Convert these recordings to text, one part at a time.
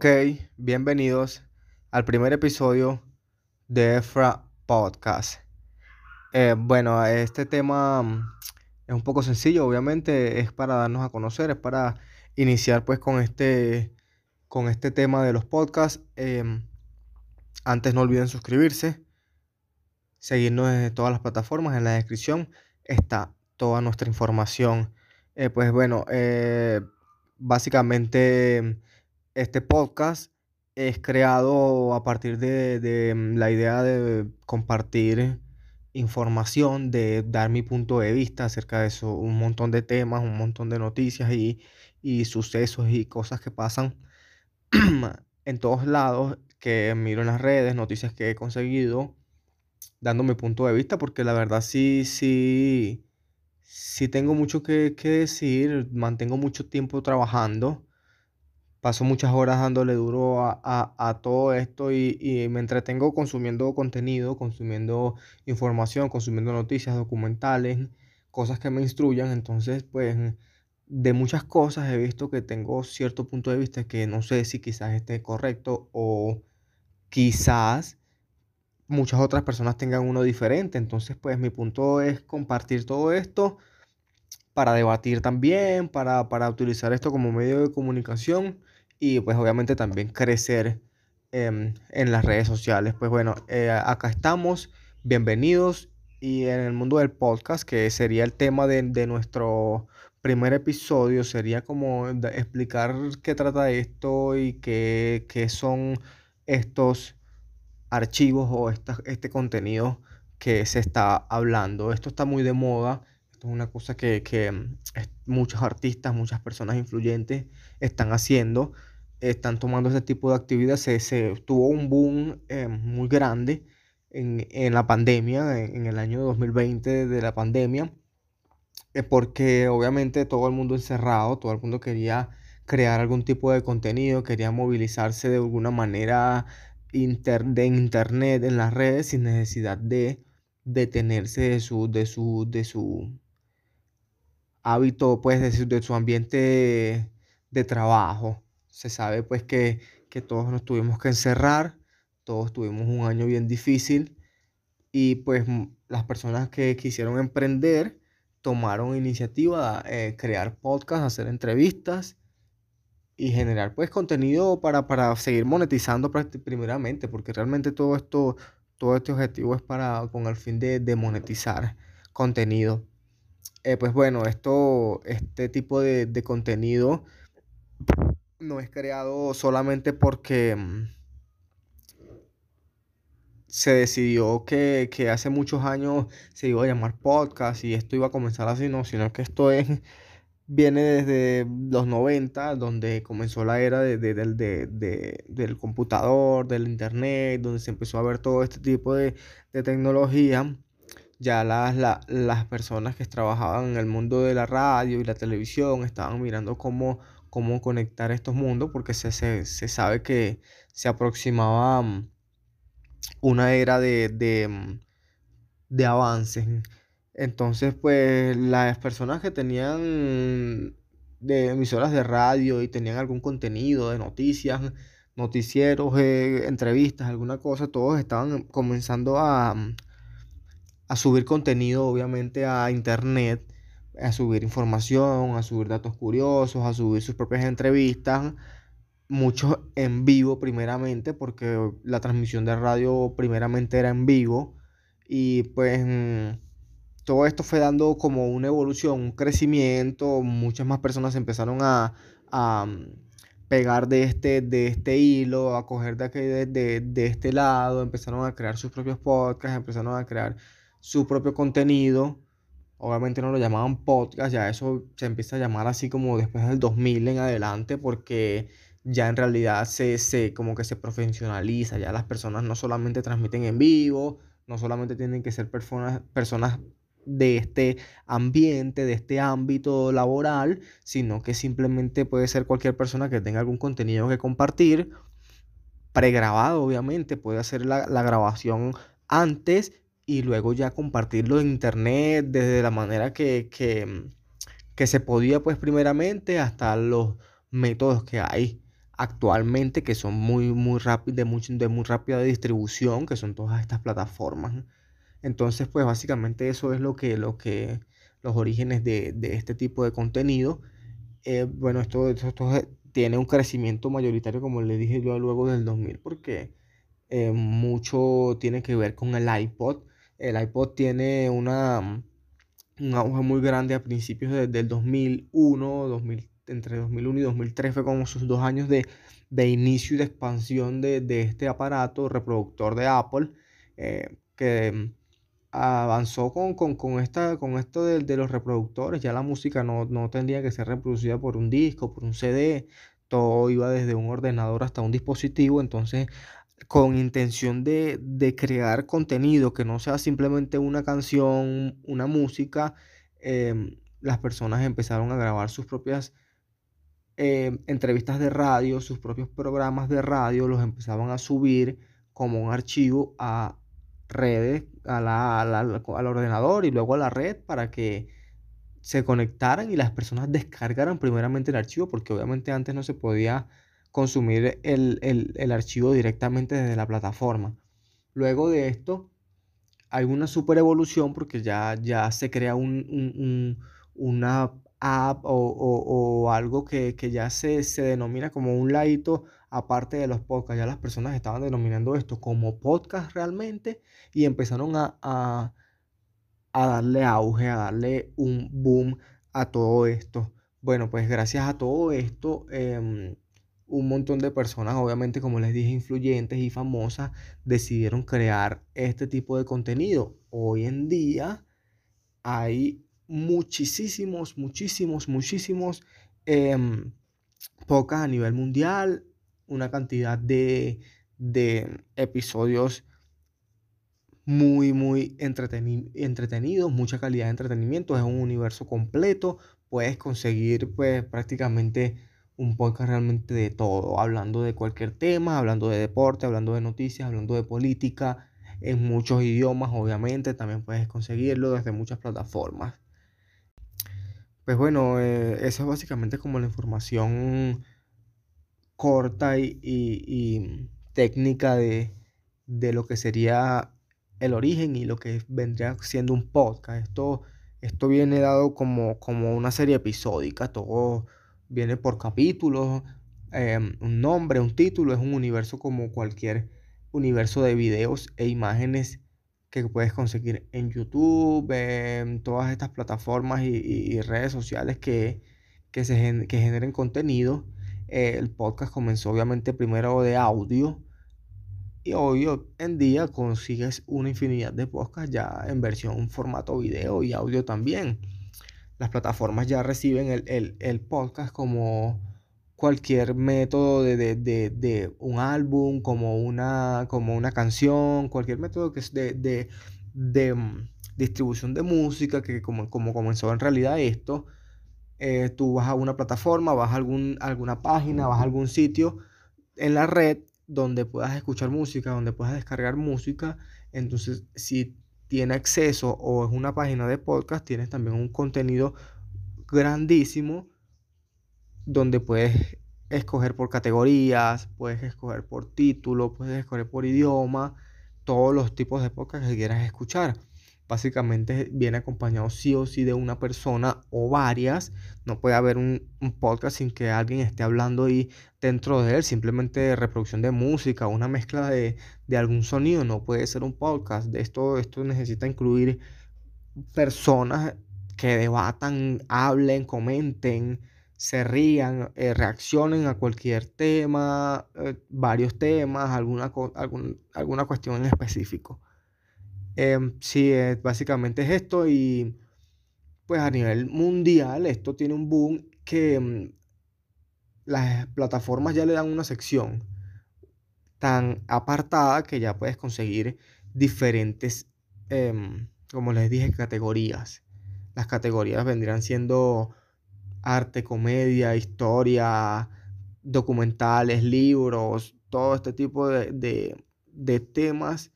Ok, bienvenidos al primer episodio de EFRA Podcast. Eh, bueno, este tema mm, es un poco sencillo, obviamente es para darnos a conocer, es para iniciar pues con este, con este tema de los podcasts. Em, antes no olviden suscribirse, seguirnos en todas las plataformas, en la descripción está toda nuestra información. Eh, pues bueno, eh, básicamente este podcast es creado a partir de, mm, la idea de compartir información, de dar mi punto de vista acerca de eso, un montón de temas, un montón de noticias y, y sucesos y cosas que pasan en todos lados, que miro en las redes, noticias que he conseguido, dando mi punto de vista, porque la verdad sí, sí, sí tengo mucho que, que decir, mantengo mucho tiempo trabajando paso muchas horas dándole duro a, todo esto y, me entretengo consumiendo contenido, consumiendo información, consumiendo noticias, documentales, cosas que me instruyan. Entonces, pues, de muchas cosas he visto que tengo cierto punto de vista que no sé si quizás esté correcto o quizás muchas otras personas tengan uno diferente. Entonces, pues, mi punto es compartir todo esto para debatir también, para, para utilizar esto como medio de comunicación y pues obviamente también crecer em, en las redes sociales. Pues bueno, eh, acá estamos, bienvenidos y en el mundo del podcast, que sería el tema de, nuestro primer episodio, sería como explicar qué trata esto y qué, qué son estos archivos o este contenido que se está hablando. Esto está muy de moda esto es una cosa que, que mm, muchos artistas, muchas personas influyentes están haciendo. Están tomando ese tipo de actividades. Se, tuvo un boom eh, muy grande en, en, la pandemia, en, el año 2020 de la pandemia, eh, porque obviamente todo el mundo encerrado, todo el mundo quería crear algún tipo de contenido, quería movilizarse de alguna manera inter, de internet, en las redes, sin necesidad de detenerse de su, de su, de su, hábito pues de su, ambiente de, trabajo. Se sabe pues que, todos nos tuvimos que encerrar, todos tuvimos un año bien difícil y pues las personas que quisieron emprender tomaron iniciativa de eh, crear podcasts, hacer entrevistas y generar pues contenido para, para seguir monetizando primeramente, porque realmente todo esto, todo este objetivo es para con el fin de, de monetizar contenido. Eh, pues bueno, esto, este tipo de, contenido no es creado solamente porque mm, se decidió que, hace muchos años se iba a llamar podcast y esto iba a comenzar así, no, sino que esto es, viene desde los 90, donde comenzó la era de, del computador, del internet, donde se empezó a ver todo este tipo de, tecnología ya las, las personas que trabajaban en el mundo de la radio y la televisión estaban mirando cómo, cómo conectar estos mundos porque se, sabe que se aproximaba mm, una era de, de, mm, de avances. Entonces, pues las personas que tenían de emisoras de radio y tenían algún contenido de noticias, noticieros, eh, entrevistas, alguna cosa, todos estaban comenzando a, mm, a subir contenido, obviamente, a internet, a subir información, a subir datos curiosos, a subir sus propias entrevistas, muchos en vivo primeramente, porque la transmisión de radio primeramente era en vivo, y pues todo esto fue dando como una evolución, un crecimiento, muchas más personas empezaron a, mm, pegar de este, de este hilo, a coger de, de este lado, empezaron a crear sus propios podcasts, empezaron a crear su propio contenido. Obviamente no lo llamaban podcast, ya eso se empieza a llamar así como después del 2000 en adelante, porque ya en realidad se, se como que se profesionaliza, ya las personas no solamente transmiten en vivo, no solamente tienen que ser personas, personas de este ambiente, de este ámbito laboral, sino que simplemente puede ser cualquier persona que tenga algún contenido que compartir, pregrabado obviamente, puede hacer la, la grabación antes y luego ya compartirlo en internet desde la manera que, que, se podía pues primeramente hasta los métodos que hay actualmente que son muy, muy rápidas, de, muy, de muy rápida distribución, que son todas estas plataformas. Entonces, pues básicamente eso es lo que, lo que los orígenes de, este tipo de contenido. Eh, bueno, esto, esto, tiene un crecimiento mayoritario, como le dije yo, luego del 2000, porque eh, mucho tiene que ver con el iPod. El iPod tiene una, un auge muy grande a principios del 2001, 2000, entre 2001 y 2003 fue como sus dos años de, inicio y de expansión de, este aparato reproductor de Apple, eh, que mm, avanzó con, esta, con esto de, los reproductores, ya la música no, no tendría que ser reproducida por un disco, por un CD, todo iba desde un ordenador hasta un dispositivo, entonces con intención de, crear contenido que no sea simplemente una canción, una música, em, las personas empezaron a grabar sus propias em, entrevistas de radio, sus propios programas de radio, los empezaban a subir como un archivo a redes, a la, al ordenador y luego a la red para que se conectaran y las personas descargaran primeramente el archivo, porque obviamente antes no se podía consumir el, archivo directamente desde la plataforma. Luego de esto, hay una super evolución porque ya, ya se crea un, una app o, algo que, ya se, denomina como un ladito aparte de los podcasts. Ya las personas estaban denominando esto como podcast realmente y empezaron a, a, darle auge, a darle un boom a todo esto. Bueno, pues gracias a todo esto, em, un montón de personas, obviamente como les dije, influyentes y famosas, decidieron crear este tipo de contenido. Hoy en día hay muchísimos, muchísimos, muchísimos eh, podcasts a nivel mundial, una cantidad de, de episodios muy, muy entretenidos, mucha calidad de entretenimiento, es un universo completo, puedes conseguir pues prácticamente un podcast realmente de todo, hablando de cualquier tema, hablando de deporte, hablando de noticias, hablando de política, en muchos idiomas, obviamente, también puedes conseguirlo desde muchas plataformas. Pues bueno, eh, eso es básicamente como la información corta y, técnica de, lo que sería el origen y lo que vendría siendo un podcast. Esto, esto viene dado como, como una serie episódica, todo viene por capítulos, em, un nombre, un título, es un universo como cualquier universo de videos e imágenes que puedes conseguir en YouTube, en todas estas plataformas y, redes sociales que, que, se, que generen contenido. Eh, el podcast comenzó obviamente primero de audio y hoy en día consigues una infinidad de podcasts ya en versión formato video y audio también las plataformas ya reciben el, podcast como cualquier método de, un álbum, como una, como una canción, cualquier método que es de, mm, distribución de música, que como, como comenzó en realidad esto, eh, tú vas a una plataforma, vas a algún, alguna página, vas a algún sitio en la red donde puedas escuchar música, donde puedas descargar música. Entonces, si tiene acceso o es una página de podcast, tienes también un contenido grandísimo donde puedes escoger por categorías, puedes escoger por título, puedes escoger por idioma, todos los tipos de podcast que quieras escuchar. Básicamente viene acompañado sí o sí de una persona o varias. No puede haber un, podcast sin que alguien esté hablando ahí dentro de él. Simplemente reproducción de música, una mezcla de, algún sonido. No puede ser un podcast. De esto, esto necesita incluir personas que debatan, hablen, comenten, se rían, eh, reaccionen a cualquier tema, eh, varios temas, alguna, alguna cuestión en específico. Em, sí, básicamente es esto y pues a nivel mundial esto tiene un boom que mm, las plataformas ya le dan una sección tan apartada que ya puedes conseguir diferentes, em, como les dije, categorías. Las categorías vendrían siendo arte, comedia, historia, documentales, libros, todo este tipo de, de temas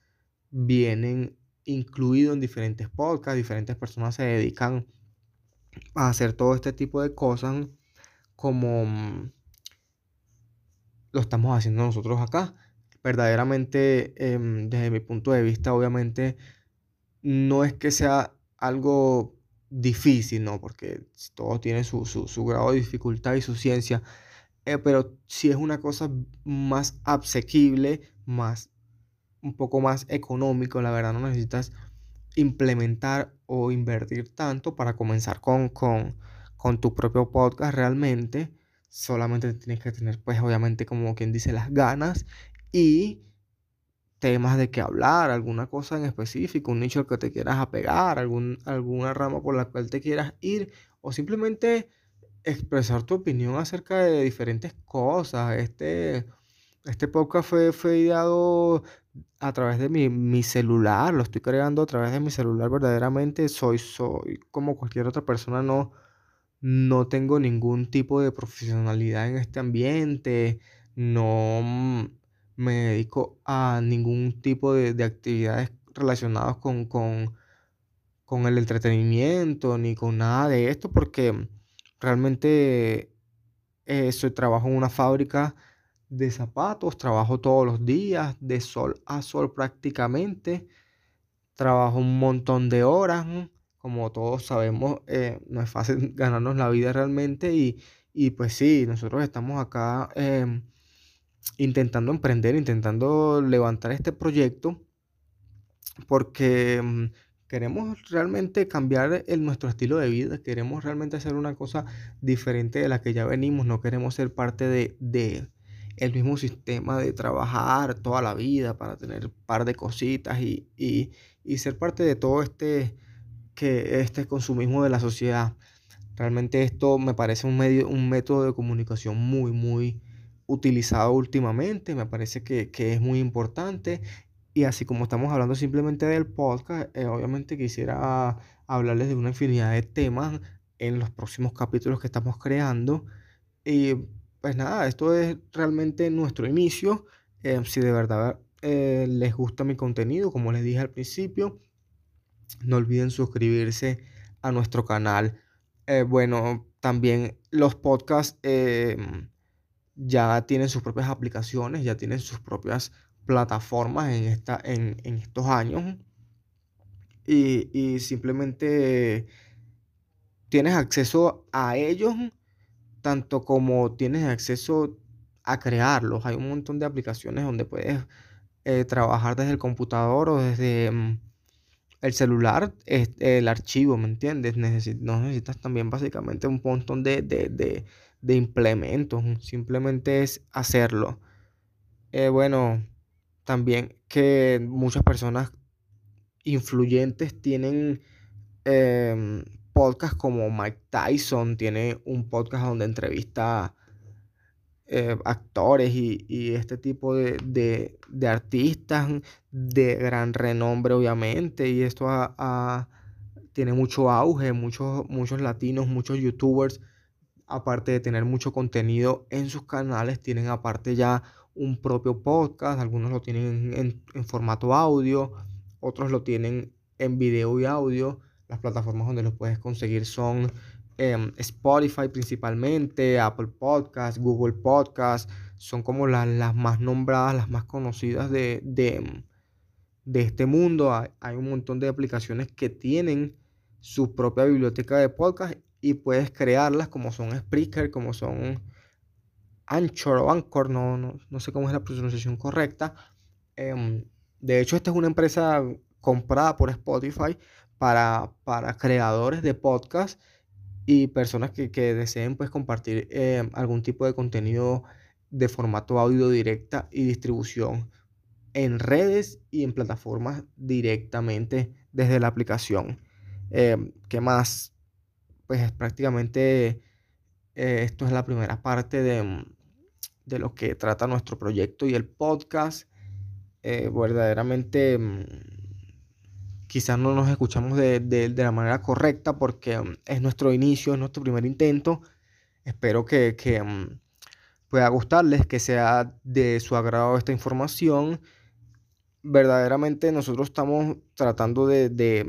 vienen incluido en diferentes podcasts, diferentes personas se dedican a hacer todo este tipo de cosas como, lo estamos haciendo nosotros acá. Verdaderamente, em, desde mi punto de vista, obviamente, no es que sea algo difícil, ¿no? Porque todo tiene su, grado de dificultad y su ciencia. Eh, pero si es una cosa más asequible, más, un poco más económico, la verdad no necesitas implementar o invertir tanto para comenzar con, con, con tu propio podcast realmente. Solamente tienes que tener, pues obviamente, como quien dice, las ganas y temas de que hablar, alguna cosa en específico, un nicho al que te quieras apegar, algún, alguna rama por la cual te quieras ir o simplemente expresar tu opinión acerca de diferentes cosas. Este, este podcast fue, fue ideado a través de mi, celular, lo estoy creando a través de mi celular verdaderamente. Soy, soy como cualquier otra persona, no, no tengo ningún tipo de profesionalidad en este ambiente, no mm, me dedico a ningún tipo de, actividades relacionadas con, con, con el entretenimiento ni con nada de esto porque realmente eh, soy, trabajo en una fábrica de zapatos, trabajo todos los días, de sol a sol prácticamente, trabajo un montón de horas, como todos sabemos, eh, no es fácil ganarnos la vida realmente y, pues sí, nosotros estamos acá em, intentando emprender, intentando levantar este proyecto porque em, queremos realmente cambiar el, nuestro estilo de vida, queremos realmente hacer una cosa diferente de la que ya venimos, no queremos ser parte de el mismo sistema de trabajar toda la vida para tener un par de cositas y, ser parte de todo este, que, este consumismo de la sociedad. Realmente esto me parece un, medio, un método de comunicación muy, muy utilizado últimamente. Me parece que, es muy importante. Y así como estamos hablando simplemente del podcast, eh, obviamente quisiera hablarles de una infinidad de temas en los próximos capítulos que estamos creando. Y pues nada, esto es realmente nuestro inicio. Eh, si de verdad eh, les gusta mi contenido, como les dije al principio, no olviden suscribirse a nuestro canal. Eh, bueno, también los podcasts ya tienen sus propias aplicaciones, ya tienen sus propias plataformas en, esta, en, estos años. Y, y simplemente tienes acceso a ellos tanto como tienes acceso a crearlos. Hay un montón de aplicaciones donde puedes eh, trabajar desde el computador o desde mm, el celular, el archivo, ¿me entiendes? no necesitas también básicamente un montón de, de, implementos, simplemente es hacerlo. Eh, bueno, también que muchas personas influyentes tienen em, podcast como Mike Tyson, tiene un podcast donde entrevista eh, actores y, este tipo de, artistas de gran renombre, obviamente, y esto tiene mucho auge, muchos, muchos latinos, muchos youtubers, aparte de tener mucho contenido en sus canales, tienen aparte ya un propio podcast, algunos lo tienen en, en formato audio, otros lo tienen en video y audio las plataformas donde los puedes conseguir son em, Spotify principalmente, Apple Podcast, Google Podcast. Son como las más nombradas, las más conocidas de, de, este mundo. Hay, un montón de aplicaciones que tienen su propia biblioteca de podcast y puedes crearlas como son Spreaker, como son Anchor o Anchor, no, no, sé cómo es la pronunciación correcta. Em, de hecho, esta es una empresa comprada por Spotify para, creadores de podcast y personas que, deseen pues, compartir eh, algún tipo de contenido de formato audio directa y distribución en redes y en plataformas directamente desde la aplicación. Eh, ¿Qué más? Pues es prácticamente eh, esto es la primera parte de, de, lo que trata nuestro proyecto y el podcast. verdaderamente mm, quizás no nos escuchamos de, la manera correcta porque mm, es nuestro inicio, es nuestro primer intento. Espero que, mm, pueda gustarles, que sea de su agrado esta información. Verdaderamente nosotros estamos tratando de,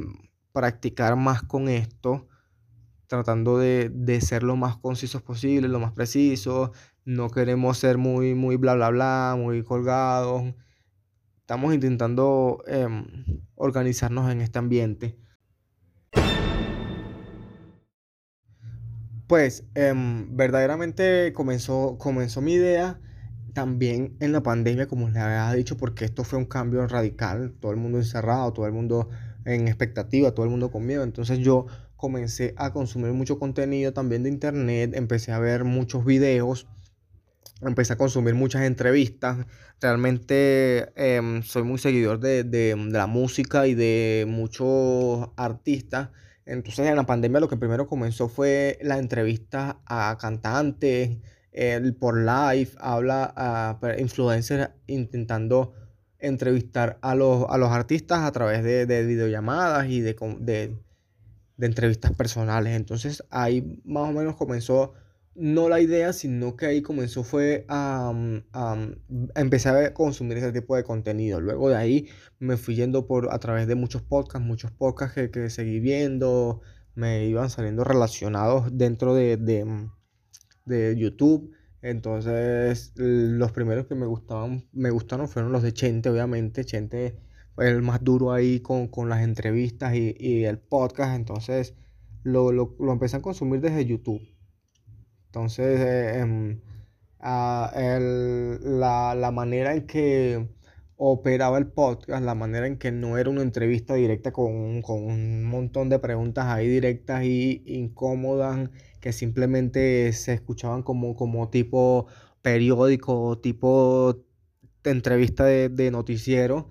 practicar más con esto, tratando de, ser lo más concisos posible, lo más preciso, no queremos ser muy, muy bla, bla, bla, muy colgados. Estamos intentando em, organizarnos en este ambiente. Pues em, verdaderamente comenzó, comenzó mi idea también en la pandemia, como les había dicho, porque esto fue un cambio radical, todo el mundo encerrado, todo el mundo en expectativa, todo el mundo con miedo. Entonces yo comencé a consumir mucho contenido también de internet, empecé a ver muchos videos, empecé a consumir muchas entrevistas. Realmente em, soy muy seguidor de, de, la música y de muchos artistas. Entonces en la pandemia lo que primero comenzó fue la entrevista a cantantes, por live, habla a influencers intentando entrevistar a los, a los artistas a través de, de videollamadas y de, de, entrevistas personales. Entonces ahí más o menos comenzó, no la idea, sino que ahí comenzó fue a, a, empezar a consumir ese tipo de contenido. Luego de ahí me fui yendo por a través de muchos podcasts, muchos podcasts que, que seguí viendo, me iban saliendo relacionados dentro de, de, de YouTube entonces, los primeros que me gustaban, me gustaron fueron los de Chente, obviamente. Chente fue el más duro ahí con, las entrevistas y, el podcast. Entonces, lo, lo, empecé a consumir desde YouTube. Entonces, eh, em, la, la manera en que operaba el podcast, la manera en que no era una entrevista directa con, un montón de preguntas ahí directas y incómodas que simplemente se escuchaban como, como tipo periódico, tipo de entrevista de, noticiero.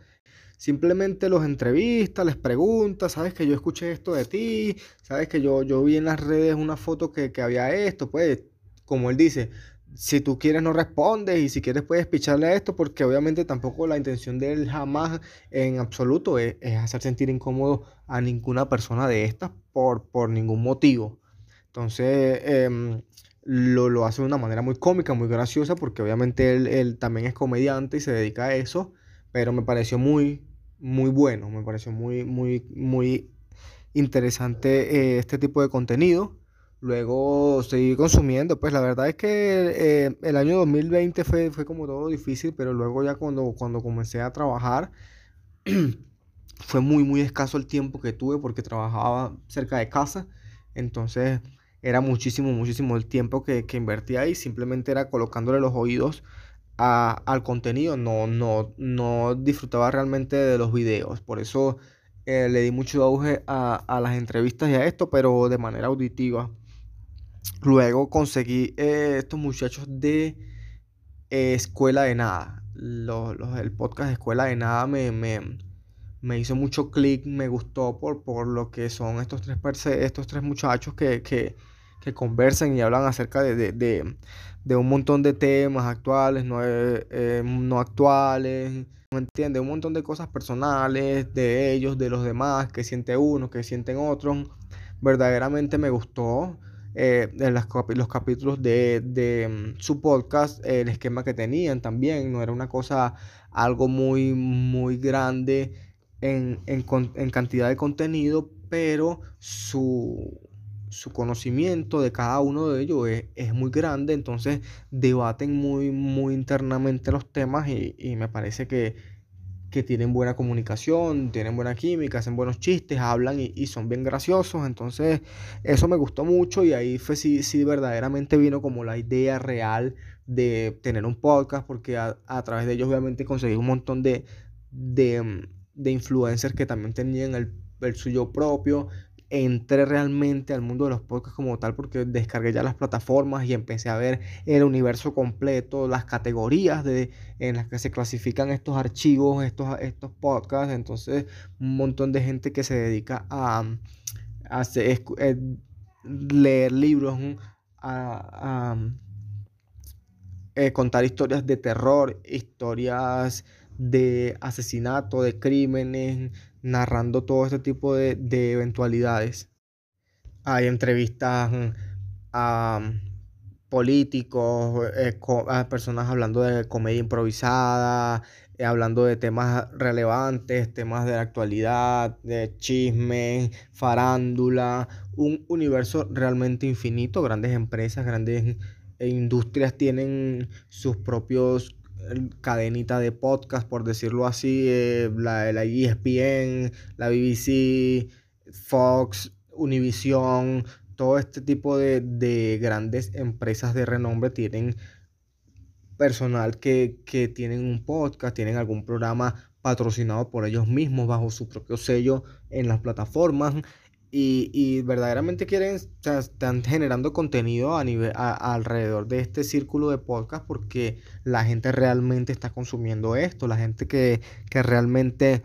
Simplemente los entrevistas, les pregunta, sabes que yo escuché esto de ti, sabes que yo, yo vi en las redes una foto que, que había esto, pues como él dice, si tú quieres no respondes y si quieres puedes picharle a esto porque obviamente tampoco la intención de él jamás en absoluto es, hacer sentir incómodo a ninguna persona de estas por, por ningún motivo. Entonces em, lo, lo, hace de una manera muy cómica, muy graciosa porque obviamente él, él, también es comediante y se dedica a eso, pero me pareció muy, muy bueno, me pareció muy, muy, muy interesante eh, este tipo de contenido. Luego seguí consumiendo, pues la verdad es que eh, el año 2020 fue, fue como todo difícil, pero luego ya cuando, cuando comencé a trabajar, fue muy, muy escaso el tiempo que tuve porque trabajaba cerca de casa, entonces era muchísimo, muchísimo el tiempo que, que invertía ahí, simplemente era colocándole los oídos al contenido, no, no, no disfrutaba realmente de los videos, por eso eh, le di mucho auge a, a las entrevistas y a esto, pero de manera auditiva. Luego conseguí eh, estos muchachos de eh, Escuela de Nada. Los, el podcast de Escuela de Nada me, me, hizo mucho clic, me gustó por, por lo que son estos tres, estos tres muchachos que, que, que conversan y hablan acerca de, de, de, un montón de temas actuales, no, eh, no actuales, ¿me entiende? Un montón de cosas personales de ellos, de los demás, que siente uno, que sienten otros. Verdaderamente me gustó eh, en los capítulos de, mm, su podcast, el esquema que tenían también, no era una cosa, algo muy, muy grande en, cantidad de contenido, pero su, conocimiento de cada uno de ellos es, muy grande, entonces debaten muy, muy internamente los temas y me parece que que tienen buena comunicación, tienen buena química, hacen buenos chistes, hablan y, son bien graciosos. Entonces, eso me gustó mucho y ahí fue sí, sí verdaderamente vino como la idea real de tener un podcast, porque a, través de ellos obviamente conseguí un montón de, de, de influencers que también tenían el, el suyo propio entré realmente al mundo de los podcasts como tal porque descargué ya las plataformas y empecé a ver el universo completo, las categorías de, en las que se clasifican estos archivos, estos, estos podcasts. Entonces, un montón de gente que se dedica a, a, eh, leer libros, a, eh, contar historias de terror, historias de asesinato, de crímenes, narrando todo este tipo de, eventualidades. Hay entrevistas mm, a políticos, eh, a personas hablando de comedia improvisada, eh, hablando de temas relevantes, temas de la actualidad, de chisme, farándula, un universo realmente infinito, grandes empresas, grandes industrias tienen sus propios cadenitas de podcast, por decirlo así, eh, la, la ESPN, la BBC, Fox, Univision, todo este tipo de, de grandes empresas de renombre tienen personal que, que, tienen un podcast, tienen algún programa patrocinado por ellos mismos bajo su propio sello en las plataformas y, y verdaderamente quieren, están generando contenido a nivel, alrededor de este círculo de podcast porque la gente realmente está consumiendo esto, la gente que, que realmente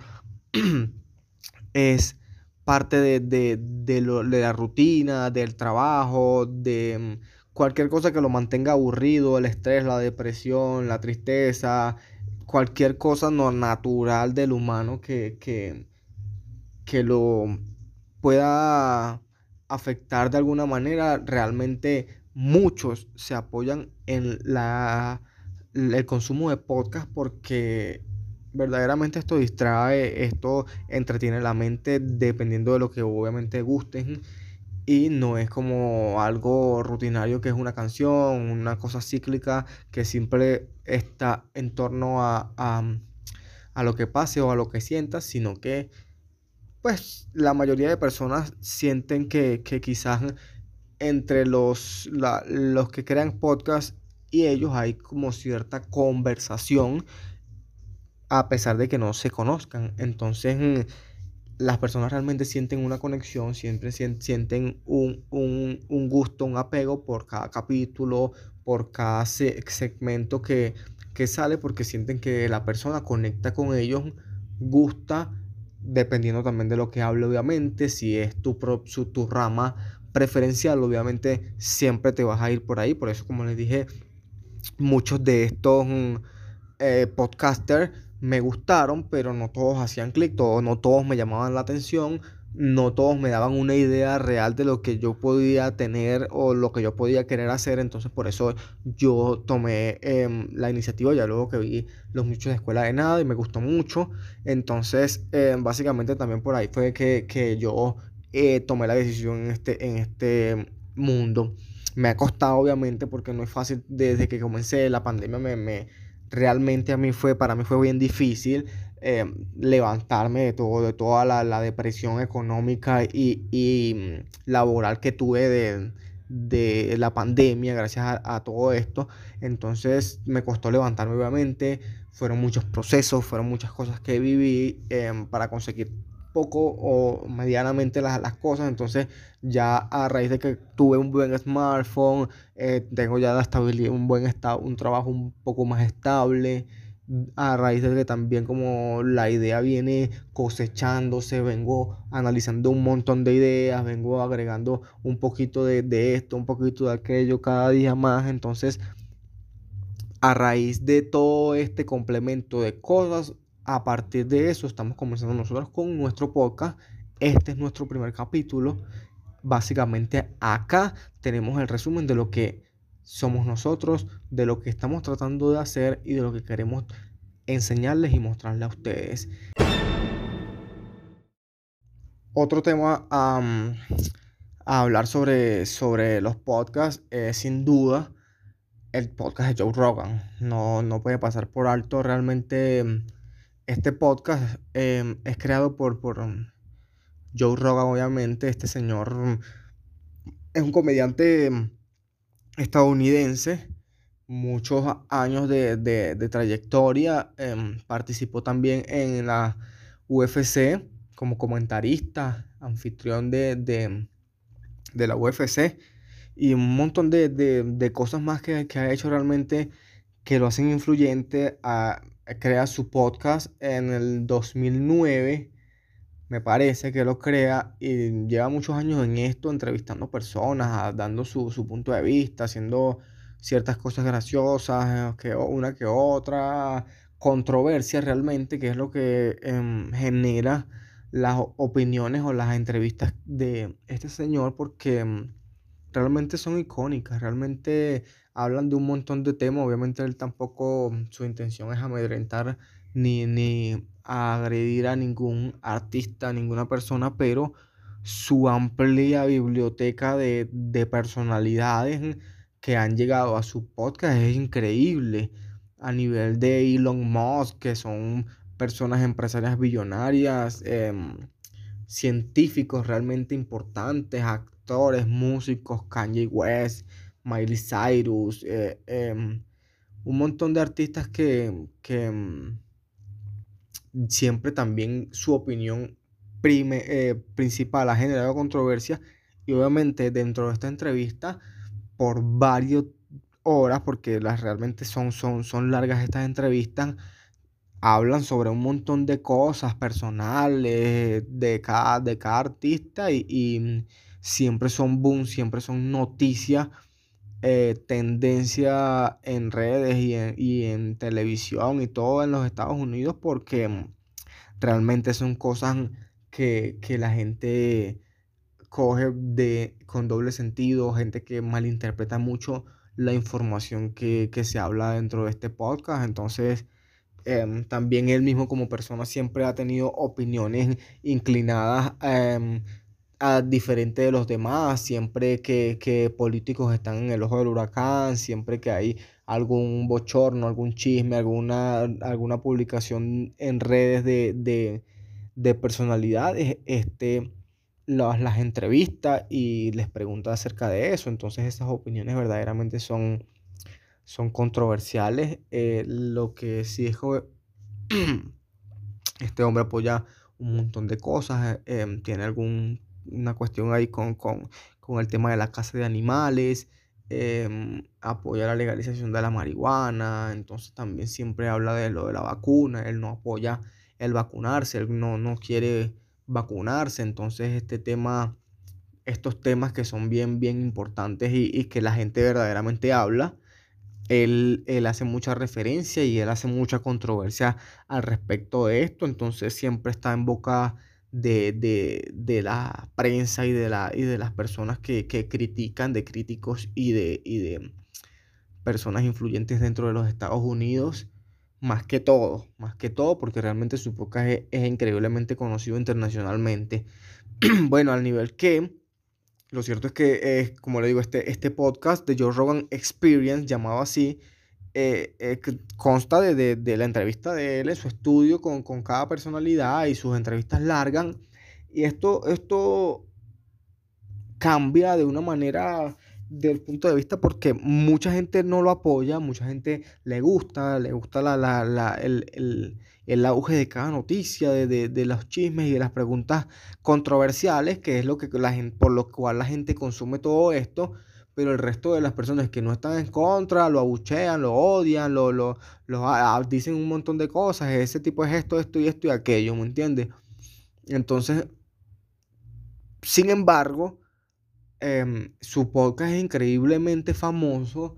es parte de, de, de, lo, de, la rutina, del trabajo, de mm, cualquier cosa que lo mantenga aburrido, el estrés, la depresión, la tristeza, cualquier cosa no natural del humano que, que, que lo pueda afectar de alguna manera, realmente muchos se apoyan en la, el consumo de podcast porque verdaderamente esto distrae, esto entretiene la mente dependiendo de lo que obviamente gusten y no es como algo rutinario que es una canción, una cosa cíclica que siempre está en torno a, a, a lo que pase o a lo que sientas, sino que pues la mayoría de personas sienten que, quizás entre los, los que crean podcast y ellos hay como cierta conversación a pesar de que no se conozcan. Entonces las personas realmente sienten una conexión, siempre sienten un, un gusto, un apego por cada capítulo, por cada segmento que, que sale, porque sienten que la persona conecta con ellos, gusta dependiendo también de lo que hable, obviamente, si es tu, su, tu rama preferencial, obviamente siempre te vas a ir por ahí, por eso como les dije, muchos de estos mm, eh, podcasters me gustaron, pero no todos hacían clic, no todos me llamaban la atención, no todos me daban una idea real de lo que yo podía tener o lo que yo podía querer hacer. Entonces por eso yo tomé em, la iniciativa ya luego que vi los muchos de escuela de nada y me gustó mucho. Entonces em, básicamente también por ahí fue que, yo eh, tomé la decisión en este, en este mundo. Me ha costado obviamente porque no es fácil desde que comencé la pandemia me, me realmente a mí fue, para mí fue bien difícil eh, levantarme de, todo, de toda la, depresión económica y, mm, laboral que tuve de, la pandemia gracias a, todo esto. Entonces me costó levantarme obviamente, fueron muchos procesos, fueron muchas cosas que viví em, para conseguir poco o medianamente las, las, cosas. Entonces, ya a raíz de que tuve un buen smartphone, eh, tengo ya la estabilidad, un buen estado, un trabajo un poco más estable a raíz de que también como la idea viene cosechándose, vengo analizando un montón de ideas, vengo agregando un poquito de, esto, un poquito de aquello cada día más. Entonces, a raíz de todo este complemento de cosas, a partir de eso estamos comenzando nosotros con nuestro podcast. Este es nuestro primer capítulo. Básicamente acá tenemos el resumen de lo que somos nosotros, de lo que estamos tratando de hacer y de lo que queremos enseñarles y mostrarles a ustedes. Otro tema a hablar sobre, sobre los podcasts es sin duda el podcast de Joe Rogan. No, no puede pasar por alto realmente este podcast em, es creado por, por Joe Rogan, obviamente. Este señor es un comediante estadounidense, muchos años de, trayectoria, em, participó también en la UFC como comentarista, anfitrión de, la UFC y un montón de, cosas más que, ha hecho realmente que lo hacen influyente. A, crea su podcast en el 2009 me parece que lo crea y lleva muchos años en esto, entrevistando personas, dando su, punto de vista, haciendo ciertas cosas graciosas, que una que otra, controversia realmente, que es lo que em, genera las opiniones o las entrevistas de este señor, porque em, realmente son icónicas, realmente hablan de un montón de temas, obviamente él tampoco, su intención es amedrentar ni, ni agredir a ningún artista, a ninguna persona, pero su amplia biblioteca de, personalidades que han llegado a su podcast es increíble. A nivel de Elon Musk, que son personas empresarias billonarias, em, científicos realmente importantes, actores, músicos, Kanye West, Miley Cyrus, eh, em, un montón de artistas que, que em, siempre también su opinión prime, eh, principal ha generado controversia y obviamente dentro de esta entrevista por varias horas, porque las realmente son, son, son largas estas entrevistas, hablan sobre un montón de cosas personales de cada, de cada artista y, siempre son boom, siempre son noticias, eh, tendencia en redes y en, y en televisión y todo en los Estados Unidos porque realmente son cosas que, la gente coge de, con doble sentido, gente que malinterpreta mucho la información que, se habla dentro de este podcast. Entonces, em, también él mismo como persona siempre ha tenido opiniones inclinadas em, a diferente de los demás, siempre que, políticos están en el ojo del huracán, siempre que hay algún bochorno, algún chisme, alguna, alguna publicación en redes de de personalidades, este, las, las entrevista y les pregunta acerca de eso. Entonces esas opiniones verdaderamente son, son controversiales. Eh, lo que sí es que este hombre apoya un montón de cosas, eh, em, tiene alguna cuestión ahí con, con, con, el tema de la caza de animales, em, apoya la legalización de la marihuana, entonces también siempre habla de lo de la vacuna, él no apoya el vacunarse, él no, no quiere vacunarse, entonces este tema, estos temas que son bien, bien importantes y, que la gente verdaderamente habla, él, él, hace mucha referencia y él hace mucha controversia al respecto de esto, entonces siempre está en boca de, de, la prensa y de, la, y de las personas que, que critican, de críticos y de, y de personas influyentes dentro de los Estados Unidos más que todo, más que todo, porque realmente su podcast es, increíblemente conocido internacionalmente. bueno, al nivel que, lo cierto es que, es, como le digo, este, este podcast de Joe Rogan Experience, llamado así, eh, eh, consta de, de, la entrevista de él su estudio con, con cada personalidad y sus entrevistas largan. Y esto, esto cambia de una manera del punto de vista porque mucha gente no lo apoya, mucha gente le gusta, le gusta la, la, el, el, auge de cada noticia, de, de, los chismes y de las preguntas controversiales, que es lo que la gente, por lo cual la gente consume todo esto, pero el resto de las personas que no están en contra, lo abuchean, lo odian, lo, lo, dicen un montón de cosas, ese tipo es esto, esto y esto y aquello, ¿me entiendes? Entonces, sin embargo, Em, su podcast es increíblemente famoso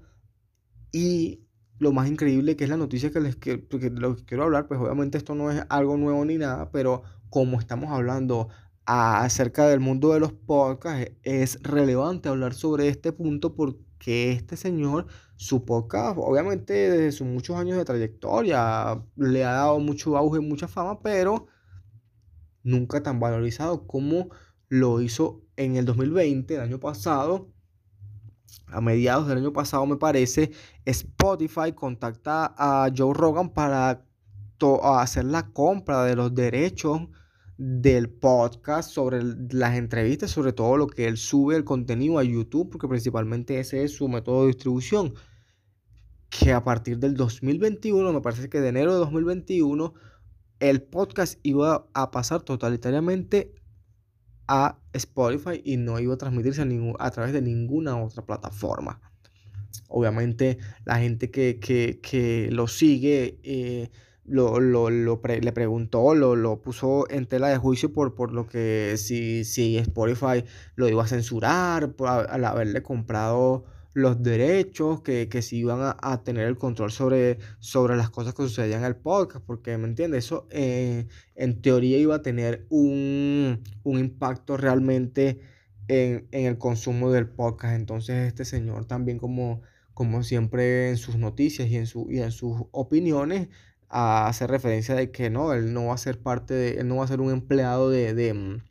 y lo más increíble que es la noticia que les quiero, lo que quiero hablar, pues obviamente esto no es algo nuevo ni nada, pero como estamos hablando acerca del mundo de los podcasts, es relevante hablar sobre este punto porque este señor, su podcast, obviamente desde sus muchos años de trayectoria, le ha dado mucho auge, mucha fama, pero nunca tan valorizado como lo hizo en el 2020, el año pasado, a mediados del año pasado me parece, Spotify contacta a Joe Rogan para hacer la compra de los derechos del podcast sobre las entrevistas, sobre todo lo que él sube el contenido a YouTube, porque principalmente ese es su método de distribución. Que a partir del 2021, me parece que de enero de 2021, el podcast iba a pasar totalitariamente a Spotify y no iba a transmitirse a, a través de ninguna otra plataforma. Obviamente la gente que, lo sigue eh, lo, le preguntó, lo, lo, puso en tela de juicio por, por lo que si, si Spotify lo iba a censurar, por, al haberle comprado los derechos, que, que si iban a, tener el control sobre, sobre las cosas que sucedían en el podcast, porque, ¿me entiendes? Eso eh, en teoría iba a tener un, impacto realmente en, el consumo del podcast. Entonces este señor también como, como siempre en sus noticias y en, su, y en sus opiniones hace referencia de que no, él no va a ser parte de, él no va a ser un empleado de, de,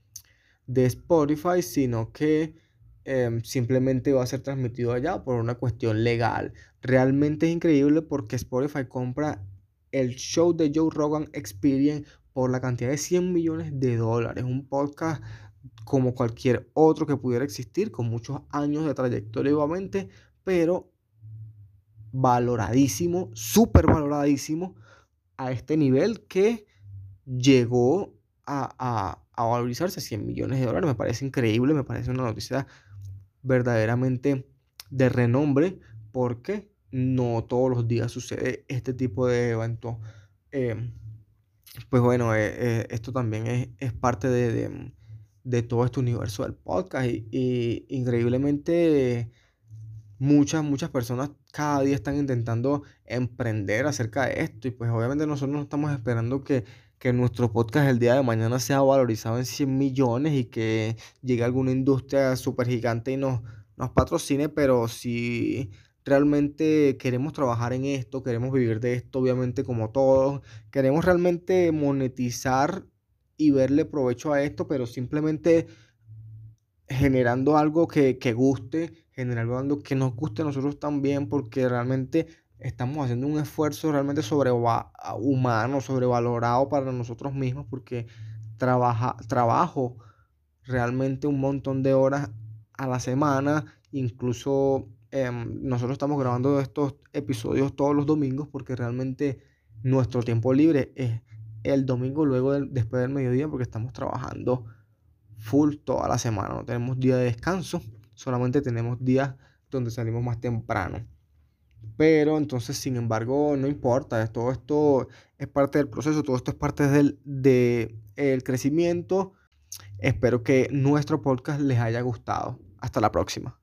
de Spotify, sino que em, simplemente va a ser transmitido allá por una cuestión legal. Realmente es increíble porque Spotify compra el show de Joe Rogan Experience por la cantidad de 100 millones de dólares. Un podcast como cualquier otro que pudiera existir, con muchos años de trayectoria igualmente, pero valoradísimo, súper valoradísimo a este nivel que llegó a, a, valorizarse 100 millones de dólares. Me parece increíble, me parece una noticia verdaderamente de renombre porque no todos los días sucede este tipo de evento. Eh, pues bueno, eh, eh, esto también es, parte de, de, todo este universo del podcast y increíblemente muchas, muchas personas cada día están intentando emprender acerca de esto y pues obviamente nosotros no estamos esperando que, nuestro podcast el día de mañana sea valorizado en 100 millones y que llegue alguna industria súper gigante y nos, nos patrocine, pero si realmente queremos trabajar en esto, queremos vivir de esto, obviamente como todos, queremos realmente monetizar y verle provecho a esto, pero simplemente generando algo que, que guste generando algo que nos guste a nosotros también, porque realmente estamos haciendo un esfuerzo realmente humano sobrevalorado para nosotros mismos, porque trabaja, trabajo realmente un montón de horas a la semana, incluso em, nosotros estamos grabando estos episodios todos los domingos, porque realmente nuestro tiempo libre es el domingo luego después del mediodía, porque estamos trabajando full toda la semana, no tenemos día de descanso solamente tenemos días donde salimos más temprano. Pero entonces, sin embargo, no importa, todo esto es parte del proceso, todo esto es parte del de el crecimiento. Espero que nuestro podcast les haya gustado. Hasta la próxima.